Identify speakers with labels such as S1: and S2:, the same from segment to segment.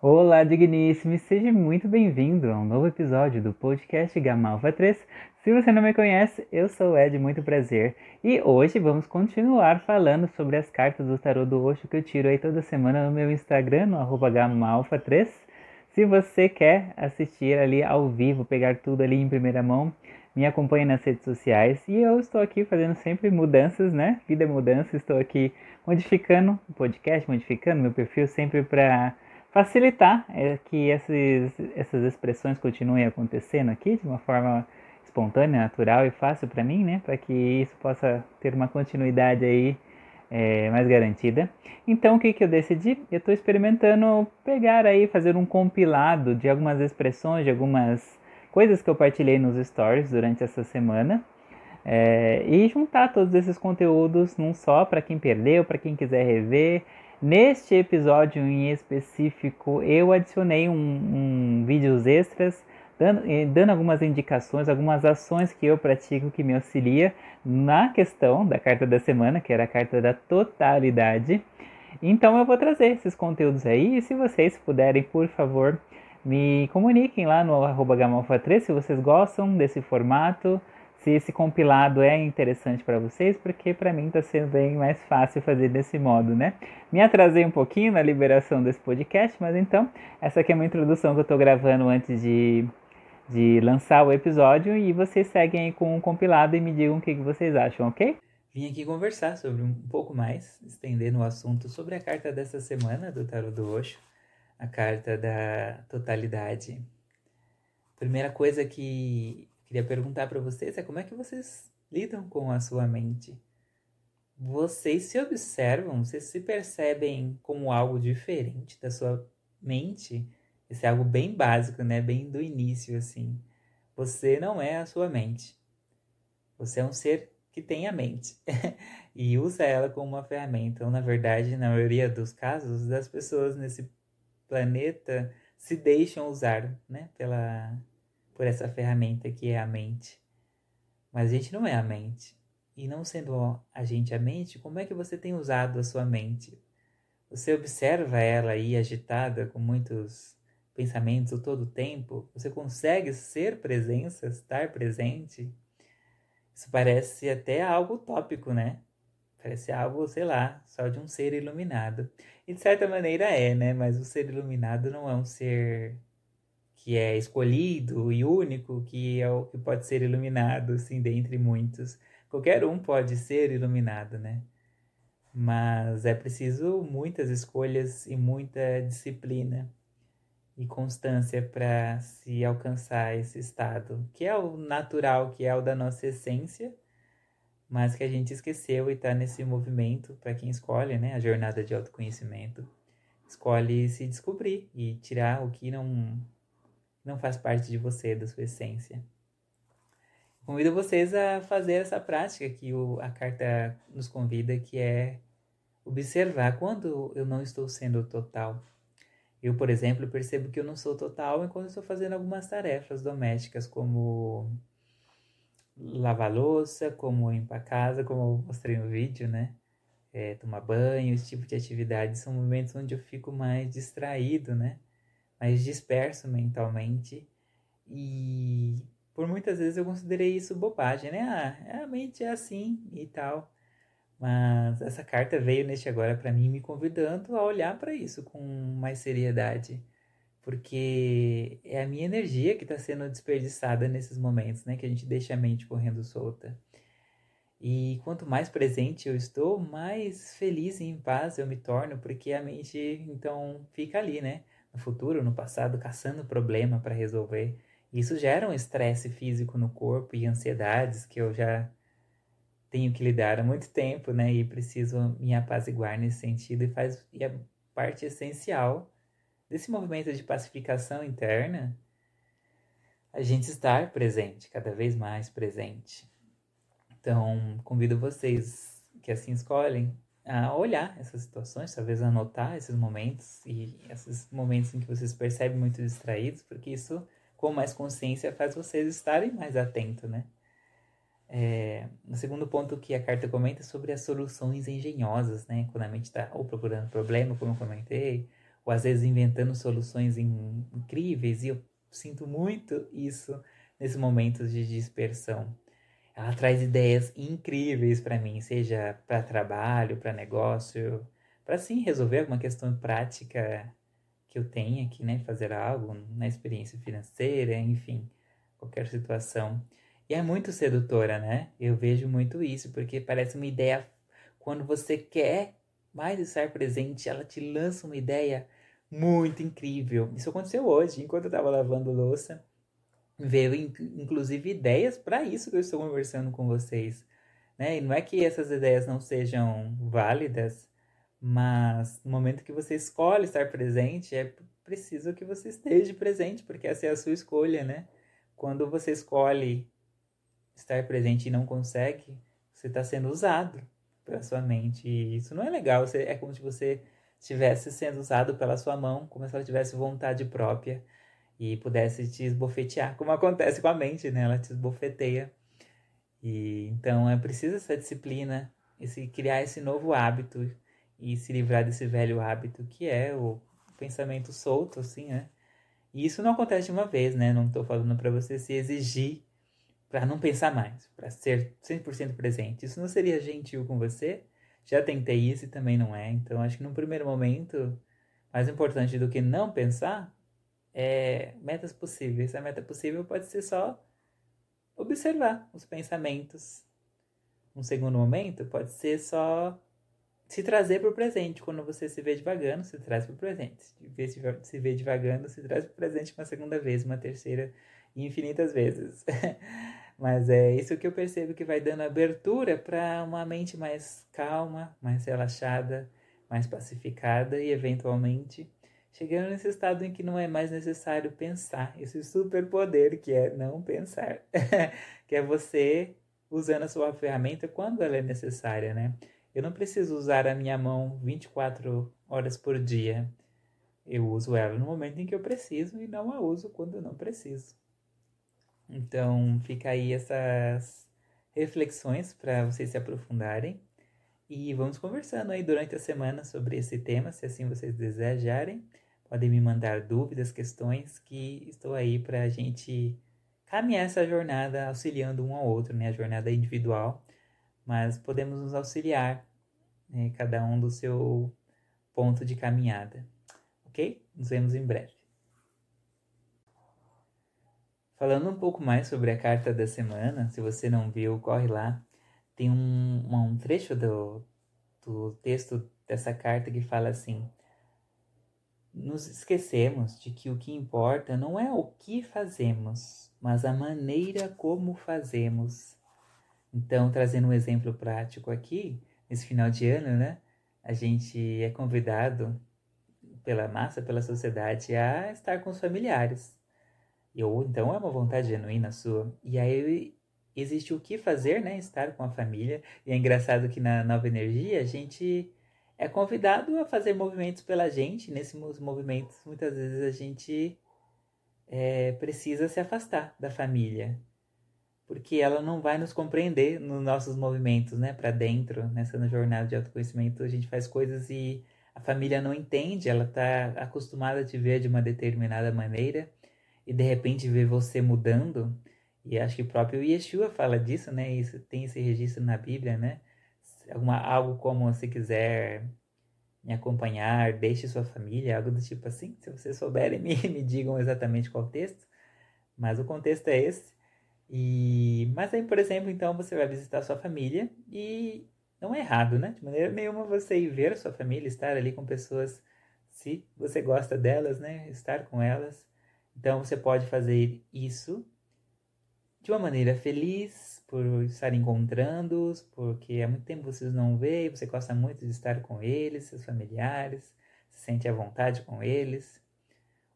S1: Olá, digníssimo, seja muito bem-vindo a um novo episódio do podcast Gamalfa 3. Se você não me conhece, eu sou o Ed, muito prazer. E hoje vamos continuar falando sobre as cartas do tarô do Osho que eu tiro aí toda semana no meu Instagram, no arroba Gamalfa3. Se você quer assistir ali ao vivo, pegar tudo ali em primeira mão, me acompanhe nas redes sociais. E eu estou aqui fazendo sempre mudanças, né? Vida é mudança, estou aqui modificando o podcast, modificando meu perfil sempre para facilitar é, que esses, essas expressões continuem acontecendo aqui de uma forma espontânea, natural e fácil para mim, né? Para que isso possa ter uma continuidade aí é, mais garantida. Então, o que, que eu decidi? Eu estou experimentando pegar aí, fazer um compilado de algumas expressões, de algumas coisas que eu partilhei nos stories durante essa semana. É, e juntar todos esses conteúdos num só para quem perdeu, para quem quiser rever Neste episódio em específico, eu adicionei um, um vídeos extras dando, eh, dando algumas indicações, algumas ações que eu pratico que me auxilia na questão da carta da semana, que era a carta da totalidade. Então eu vou trazer esses conteúdos aí e se vocês puderem, por favor, me comuniquem lá no arroba gamalfa3 se vocês gostam desse formato se esse compilado é interessante para vocês, porque para mim está sendo bem mais fácil fazer desse modo, né? Me atrasei um pouquinho na liberação desse podcast, mas então essa aqui é uma introdução que eu estou gravando antes de, de lançar o episódio e vocês seguem aí com o um compilado e me digam o que, que vocês acham, ok? Vim aqui conversar sobre um pouco mais, estendendo o assunto sobre a carta dessa semana do Tarot do Osho, a carta da totalidade. Primeira coisa que queria perguntar para vocês é como é que vocês lidam com a sua mente? Vocês se observam, vocês se percebem como algo diferente da sua mente? Isso é algo bem básico, né? Bem do início, assim. Você não é a sua mente. Você é um ser que tem a mente e usa ela como uma ferramenta. Então, na verdade, na maioria dos casos, as pessoas nesse planeta se deixam usar, né? Pela por essa ferramenta que é a mente. Mas a gente não é a mente. E não sendo a gente a mente, como é que você tem usado a sua mente? Você observa ela aí agitada com muitos pensamentos o todo o tempo? Você consegue ser presença, estar presente? Isso parece até algo utópico, né? Parece algo, sei lá, só de um ser iluminado. E de certa maneira é, né? Mas o ser iluminado não é um ser que é escolhido e único, que é o que pode ser iluminado, assim, dentre muitos. Qualquer um pode ser iluminado, né? Mas é preciso muitas escolhas e muita disciplina e constância para se alcançar esse estado, que é o natural, que é o da nossa essência, mas que a gente esqueceu e está nesse movimento, para quem escolhe, né, a jornada de autoconhecimento, escolhe se descobrir e tirar o que não não faz parte de você, da sua essência. Convido vocês a fazer essa prática que o, a carta nos convida, que é observar quando eu não estou sendo total. Eu, por exemplo, percebo que eu não sou total enquanto estou fazendo algumas tarefas domésticas, como lavar louça, como limpar a casa, como eu mostrei no vídeo, né? É, tomar banho, esse tipo de atividades são momentos onde eu fico mais distraído, né? Mais disperso mentalmente. E por muitas vezes eu considerei isso bobagem, né? Ah, a mente é assim e tal. Mas essa carta veio neste agora para mim, me convidando a olhar para isso com mais seriedade. Porque é a minha energia que está sendo desperdiçada nesses momentos, né? Que a gente deixa a mente correndo solta. E quanto mais presente eu estou, mais feliz e em paz eu me torno, porque a mente então fica ali, né? No futuro, no passado, caçando problema para resolver. Isso gera um estresse físico no corpo e ansiedades que eu já tenho que lidar há muito tempo, né? E preciso me apaziguar nesse sentido e faz e é parte essencial desse movimento de pacificação interna a gente estar presente, cada vez mais presente. Então, convido vocês que assim escolhem a olhar essas situações, talvez anotar esses momentos e esses momentos em que vocês percebem muito distraídos, porque isso, com mais consciência, faz vocês estarem mais atentos, né? É, o segundo ponto que a carta comenta é sobre as soluções engenhosas, né? Quando a mente está ou procurando problema, como eu comentei, ou às vezes inventando soluções incríveis, e eu sinto muito isso nesses momentos de dispersão. Ela traz ideias incríveis para mim, seja para trabalho, para negócio, para sim resolver alguma questão prática que eu tenha aqui, né, fazer algo na experiência financeira, enfim, qualquer situação. E é muito sedutora, né? Eu vejo muito isso, porque parece uma ideia quando você quer mais estar presente, ela te lança uma ideia muito incrível. Isso aconteceu hoje, enquanto eu estava lavando louça. Veio inclusive ideias para isso que eu estou conversando com vocês. Né? E não é que essas ideias não sejam válidas, mas no momento que você escolhe estar presente, é preciso que você esteja presente, porque essa é a sua escolha, né? Quando você escolhe estar presente e não consegue, você está sendo usado pela sua mente. E isso não é legal. É como se você estivesse sendo usado pela sua mão, como se ela tivesse vontade própria e pudesse te esbofetear, como acontece com a mente, né? Ela te esbofeteia. E então é preciso essa disciplina, esse criar esse novo hábito e se livrar desse velho hábito que é o pensamento solto, assim, né? E isso não acontece de uma vez, né? Não estou falando para você se exigir para não pensar mais, para ser 100% presente. Isso não seria gentil com você? Já tentei isso e também não é. Então, acho que num primeiro momento, mais importante do que não pensar é metas possíveis. A meta possível pode ser só observar os pensamentos. Um segundo momento pode ser só se trazer para o presente. Quando você se vê devagando, se traz para o presente. Se vê devagando, se traz para o presente uma segunda vez, uma terceira infinitas vezes. Mas é isso que eu percebo que vai dando abertura para uma mente mais calma, mais relaxada, mais pacificada e eventualmente chegando nesse estado em que não é mais necessário pensar, esse superpoder que é não pensar, que é você usando a sua ferramenta quando ela é necessária, né? Eu não preciso usar a minha mão 24 horas por dia. Eu uso ela no momento em que eu preciso e não a uso quando eu não preciso. Então, fica aí essas reflexões para vocês se aprofundarem. E vamos conversando aí durante a semana sobre esse tema, se assim vocês desejarem. Podem me mandar dúvidas, questões, que estou aí para a gente caminhar essa jornada auxiliando um ao outro, né? A jornada individual, mas podemos nos auxiliar, né? cada um do seu ponto de caminhada. Ok? Nos vemos em breve. Falando um pouco mais sobre a carta da semana, se você não viu, corre lá. Tem um, um trecho do, do texto dessa carta que fala assim: Nos esquecemos de que o que importa não é o que fazemos, mas a maneira como fazemos. Então, trazendo um exemplo prático aqui, nesse final de ano, né? A gente é convidado pela massa, pela sociedade, a estar com os familiares. Ou então é uma vontade genuína sua. E aí existe o que fazer, né? Estar com a família. E é engraçado que na nova energia a gente é convidado a fazer movimentos pela gente. Nesses movimentos, muitas vezes a gente é, precisa se afastar da família. Porque ela não vai nos compreender nos nossos movimentos, né? Para dentro, nessa jornada de autoconhecimento, a gente faz coisas e a família não entende, ela está acostumada a te ver de uma determinada maneira e de repente ver você mudando, e acho que o próprio Yeshua fala disso, né? Isso tem esse registro na Bíblia, né? Alguma, algo como se quiser me acompanhar, deixe sua família, algo do tipo assim. Se vocês souberem, me, me digam exatamente qual texto. Mas o contexto é esse. E, mas aí, por exemplo, então você vai visitar sua família e não é errado, né? De maneira nenhuma você ir ver sua família, estar ali com pessoas, se você gosta delas, né? Estar com elas. Então você pode fazer isso de uma maneira feliz, por estar encontrando-os, porque há muito tempo vocês não veem, você gosta muito de estar com eles, seus familiares, se sente à vontade com eles.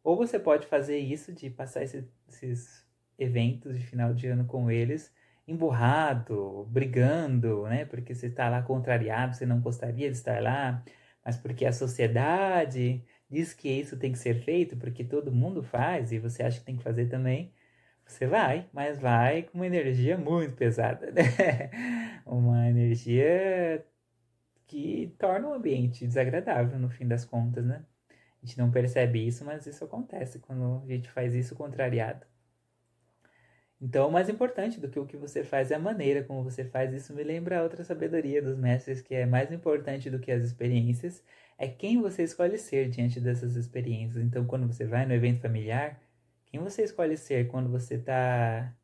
S1: Ou você pode fazer isso de passar esse, esses eventos de final de ano com eles emburrado, brigando, né? Porque você está lá contrariado, você não gostaria de estar lá, mas porque a sociedade diz que isso tem que ser feito porque todo mundo faz e você acha que tem que fazer também, você vai, mas vai com uma energia muito pesada, né? Uma energia que torna o ambiente desagradável no fim das contas, né? A gente não percebe isso, mas isso acontece quando a gente faz isso contrariado. Então, o mais importante do que o que você faz é a maneira como você faz. Isso me lembra outra sabedoria dos mestres, que é mais importante do que as experiências, é quem você escolhe ser diante dessas experiências. Então, quando você vai no evento familiar, quem você escolhe ser quando você está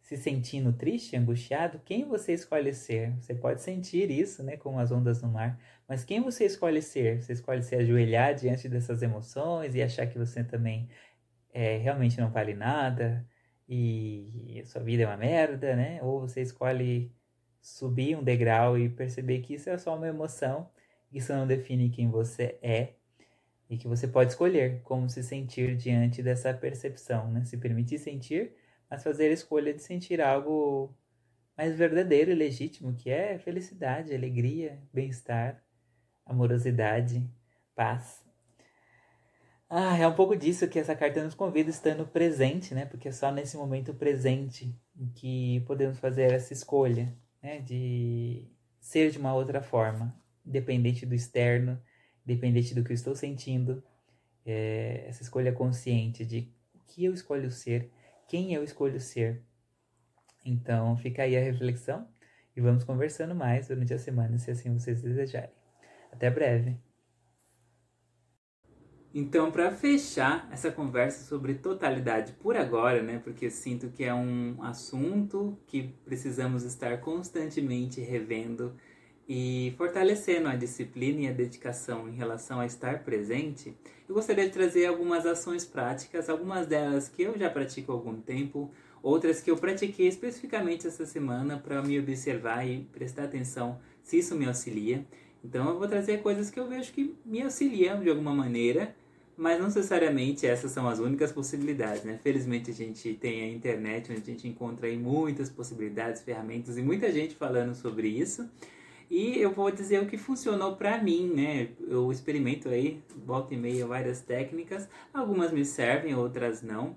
S1: se sentindo triste, angustiado, quem você escolhe ser? Você pode sentir isso, né, como as ondas no mar, mas quem você escolhe ser? Você escolhe se ajoelhar diante dessas emoções e achar que você também é, realmente não vale nada? e sua vida é uma merda, né? Ou você escolhe subir um degrau e perceber que isso é só uma emoção, isso não define quem você é e que você pode escolher como se sentir diante dessa percepção, né? Se permitir sentir, mas fazer a escolha de sentir algo mais verdadeiro e legítimo, que é felicidade, alegria, bem-estar, amorosidade, paz. Ah, é um pouco disso que essa carta nos convida, estando presente, né? Porque é só nesse momento presente que podemos fazer essa escolha, né? De ser de uma outra forma, independente do externo, independente do que eu estou sentindo. É, essa escolha consciente de o que eu escolho ser, quem eu escolho ser. Então, fica aí a reflexão e vamos conversando mais durante a semana, se assim vocês desejarem. Até breve! Então, para fechar essa conversa sobre totalidade por agora, né, porque eu sinto que é um assunto que precisamos estar constantemente revendo e fortalecendo a disciplina e a dedicação em relação a estar presente, eu gostaria de trazer algumas ações práticas, algumas delas que eu já pratico há algum tempo, outras que eu pratiquei especificamente essa semana para me observar e prestar atenção se isso me auxilia. Então eu vou trazer coisas que eu vejo que me auxiliam de alguma maneira, mas não necessariamente essas são as únicas possibilidades, né? Felizmente a gente tem a internet onde a gente encontra aí muitas possibilidades, ferramentas e muita gente falando sobre isso. E eu vou dizer o que funcionou para mim, né? Eu experimento aí, volta e meia, várias técnicas. Algumas me servem, outras não.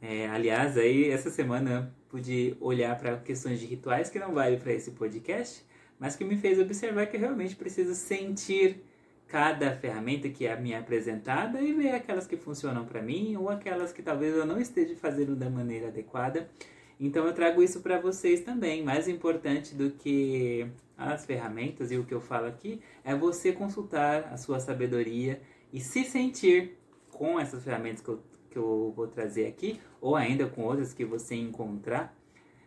S1: É, aliás, aí essa semana pude olhar para questões de rituais que não vale para esse podcast, mas que me fez observar que eu realmente preciso sentir cada ferramenta que é me apresentada e ver aquelas que funcionam para mim ou aquelas que talvez eu não esteja fazendo da maneira adequada. Então eu trago isso para vocês também. Mais importante do que as ferramentas e o que eu falo aqui é você consultar a sua sabedoria e se sentir com essas ferramentas que eu, que eu vou trazer aqui ou ainda com outras que você encontrar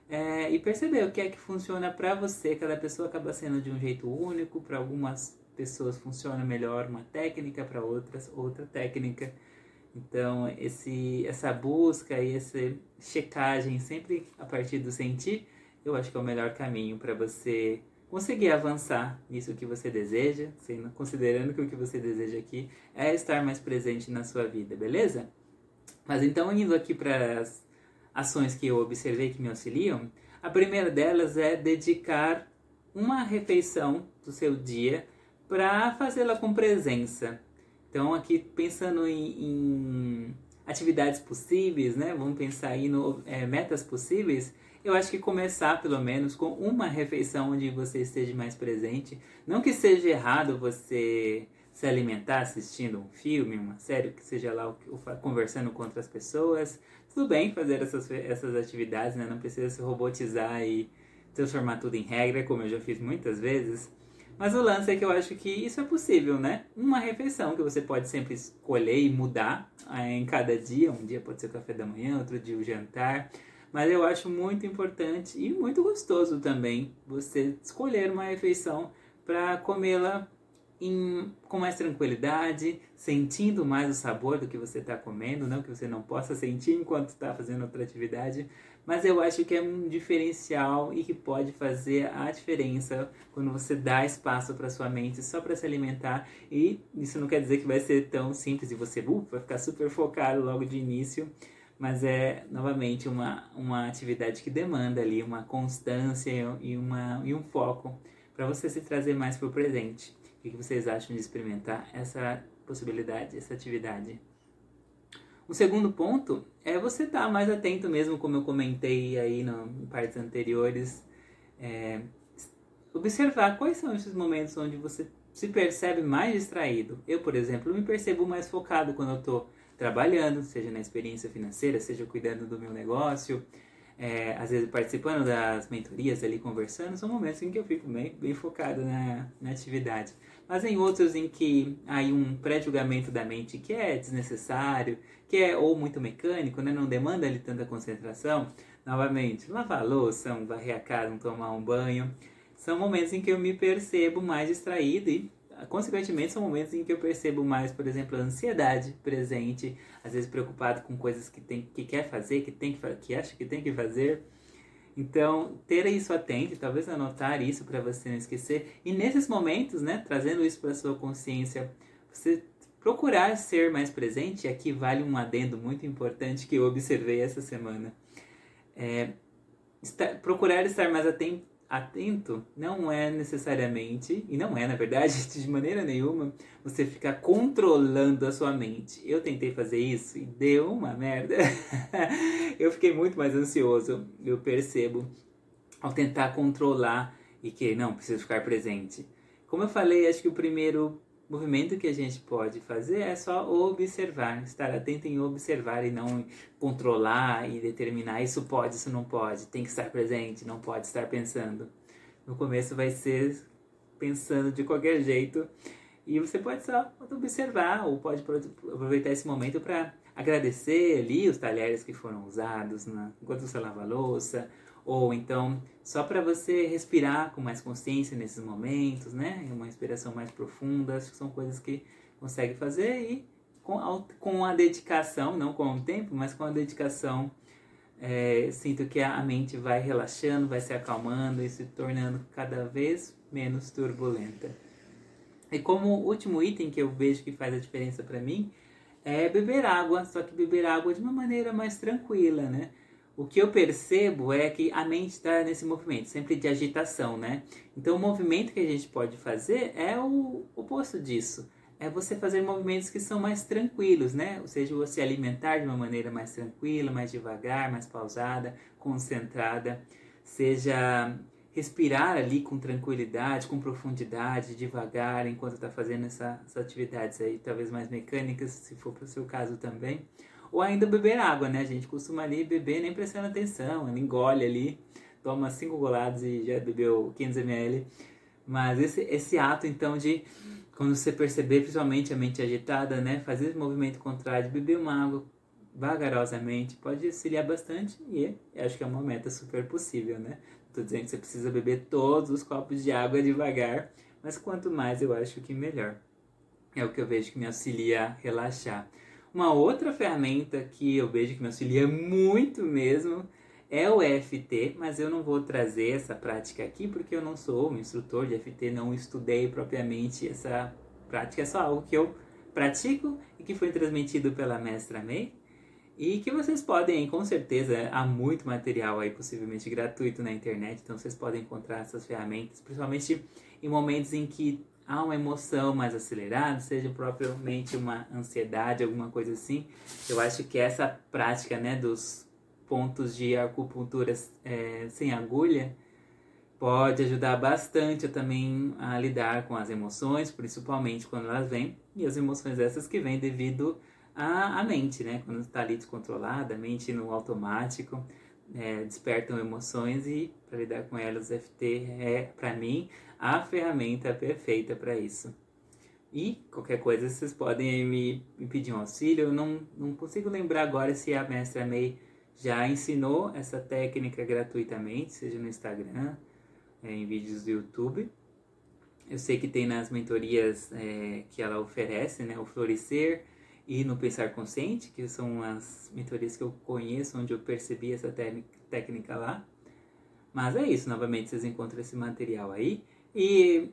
S1: é, e perceber o que é que funciona para você. Cada pessoa acaba sendo de um jeito único, para algumas pessoas funciona melhor uma técnica, para outras outra técnica. Então, esse, essa busca e essa checagem sempre a partir do sentir, eu acho que é o melhor caminho para você conseguir avançar nisso que você deseja, considerando que o que você deseja aqui é estar mais presente na sua vida, beleza? Mas então, indo aqui para as ações que eu observei que me auxiliam, a primeira delas é dedicar uma refeição do seu dia para fazê-la com presença. Então, aqui pensando em, em, atividades possíveis, né? Vamos pensar aí no é, metas possíveis. Eu acho que começar pelo menos com uma refeição onde você esteja mais presente. Não que seja errado você se alimentar assistindo um filme, uma série, que seja lá conversando com outras pessoas. Tudo bem fazer essas, essas atividades, né? Não precisa se robotizar e transformar tudo em regra, como eu já fiz muitas vezes. Mas o lance é que eu acho que isso é possível, né? Uma refeição que você pode sempre escolher e mudar é, em cada dia. Um dia pode ser o café da manhã, outro dia o jantar. Mas eu acho muito importante e muito gostoso também você escolher uma refeição para comê-la com mais tranquilidade, sentindo mais o sabor do que você está comendo, não que você não possa sentir enquanto está fazendo outra atividade, mas eu acho que é um diferencial e que pode fazer a diferença quando você dá espaço para sua mente só para se alimentar e isso não quer dizer que vai ser tão simples e você uh, vai ficar super focado logo de início, mas é novamente uma, uma atividade que demanda ali uma constância e, uma, e um foco para você se trazer mais para o presente. O que vocês acham de experimentar essa possibilidade, essa atividade? O segundo ponto é você estar tá mais atento mesmo, como eu comentei aí no, em partes anteriores, é, observar quais são esses momentos onde você se percebe mais distraído. Eu, por exemplo, me percebo mais focado quando eu estou trabalhando, seja na experiência financeira, seja cuidando do meu negócio, é, às vezes participando das mentorias ali, conversando, são momentos em que eu fico bem, bem focado na, na atividade. Mas em outros em que há um pré-julgamento da mente que é desnecessário, que é ou muito mecânico, né, não demanda ali tanta concentração, novamente, lavar a louça, varrer a casa, tomar um banho, são momentos em que eu me percebo mais distraído e consequentemente, são momentos em que eu percebo mais, por exemplo, a ansiedade presente, às vezes preocupado com coisas que, tem, que quer fazer, que, tem que, que acha que tem que fazer. Então, ter isso atento, talvez anotar isso para você não esquecer. E nesses momentos, né, trazendo isso para sua consciência, você procurar ser mais presente. E aqui vale um adendo muito importante que eu observei essa semana. É, estar, procurar estar mais atento atento não é necessariamente, e não é na verdade, de maneira nenhuma, você ficar controlando a sua mente. Eu tentei fazer isso e deu uma merda. eu fiquei muito mais ansioso, eu percebo, ao tentar controlar e que não, preciso ficar presente. Como eu falei, acho que o primeiro movimento que a gente pode fazer é só observar, estar atento em observar e não controlar e determinar isso pode, isso não pode, tem que estar presente, não pode estar pensando. No começo vai ser pensando de qualquer jeito e você pode só observar ou pode aproveitar esse momento para agradecer ali os talheres que foram usados enquanto você lava a louça ou então só para você respirar com mais consciência nesses momentos, né? Uma respiração mais profunda, acho que são coisas que consegue fazer e com a, com a dedicação, não com o tempo, mas com a dedicação, é, sinto que a mente vai relaxando, vai se acalmando e se tornando cada vez menos turbulenta. E como último item que eu vejo que faz a diferença para mim é beber água, só que beber água de uma maneira mais tranquila, né? o que eu percebo é que a mente está nesse movimento, sempre de agitação, né? Então, o movimento que a gente pode fazer é o oposto disso. É você fazer movimentos que são mais tranquilos, né? Ou seja, você alimentar de uma maneira mais tranquila, mais devagar, mais pausada, concentrada. Seja respirar ali com tranquilidade, com profundidade, devagar, enquanto está fazendo essa, essas atividades aí, talvez mais mecânicas, se for para o seu caso também ou ainda beber água, né? A gente costuma ali beber nem prestando atenção, ele engole ali, toma cinco goladas e já bebeu 500 ml. Mas esse, esse ato, então, de quando você perceber, principalmente a mente agitada, né? Fazer esse movimento contrário, beber uma água vagarosamente, pode auxiliar bastante e acho que é uma meta super possível, né? Tô dizendo que você precisa beber todos os copos de água devagar, mas quanto mais eu acho que melhor. É o que eu vejo que me auxilia a relaxar. Uma outra ferramenta que eu vejo que me auxilia muito mesmo é o EFT, mas eu não vou trazer essa prática aqui porque eu não sou um instrutor de EFT, não estudei propriamente essa prática, é só algo que eu pratico e que foi transmitido pela mestra May e que vocês podem, com certeza, há muito material aí possivelmente gratuito na internet, então vocês podem encontrar essas ferramentas, principalmente em momentos em que há uma emoção mais acelerada, seja propriamente uma ansiedade, alguma coisa assim. Eu acho que essa prática né, dos pontos de acupuntura é, sem agulha pode ajudar bastante também a lidar com as emoções, principalmente quando elas vêm, e as emoções essas que vêm devido à, à mente, né? Quando está ali descontrolada, a mente no automático, é, despertam emoções e para lidar com elas, o FT é, para mim, a ferramenta perfeita para isso. E qualquer coisa vocês podem me, me, pedir um auxílio. Eu não, não consigo lembrar agora se a mestra May já ensinou essa técnica gratuitamente, seja no Instagram, é, em vídeos do YouTube. Eu sei que tem nas mentorias é, que ela oferece, né, o Florescer e no Pensar Consciente, que são as mentorias que eu conheço, onde eu percebi essa técnica lá. Mas é isso, novamente vocês encontram esse material aí. E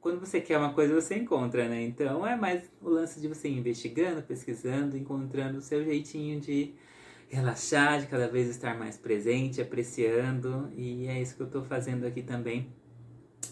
S1: quando você quer uma coisa, você encontra, né? Então é mais o lance de você investigando, pesquisando, encontrando o seu jeitinho de relaxar, de cada vez estar mais presente, apreciando. E é isso que eu estou fazendo aqui também,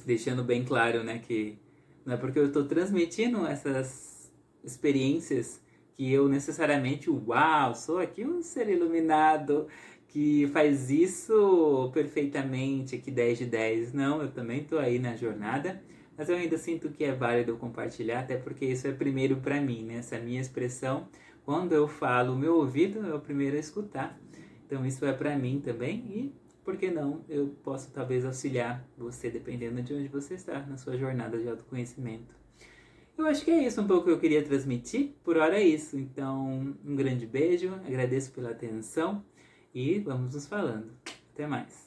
S1: deixando bem claro, né? Que não é porque eu estou transmitindo essas experiências que eu necessariamente, uau, sou aqui um ser iluminado que faz isso perfeitamente, que 10 de 10. Não, eu também estou aí na jornada, mas eu ainda sinto que é válido compartilhar, até porque isso é primeiro para mim, né? Essa minha expressão, quando eu falo, o meu ouvido é o primeiro a escutar. Então isso é para mim também e por que não eu posso talvez auxiliar você dependendo de onde você está na sua jornada de autoconhecimento. Eu acho que é isso um pouco que eu queria transmitir. Por hora é isso. Então, um grande beijo, agradeço pela atenção e vamos nos falando. Até mais.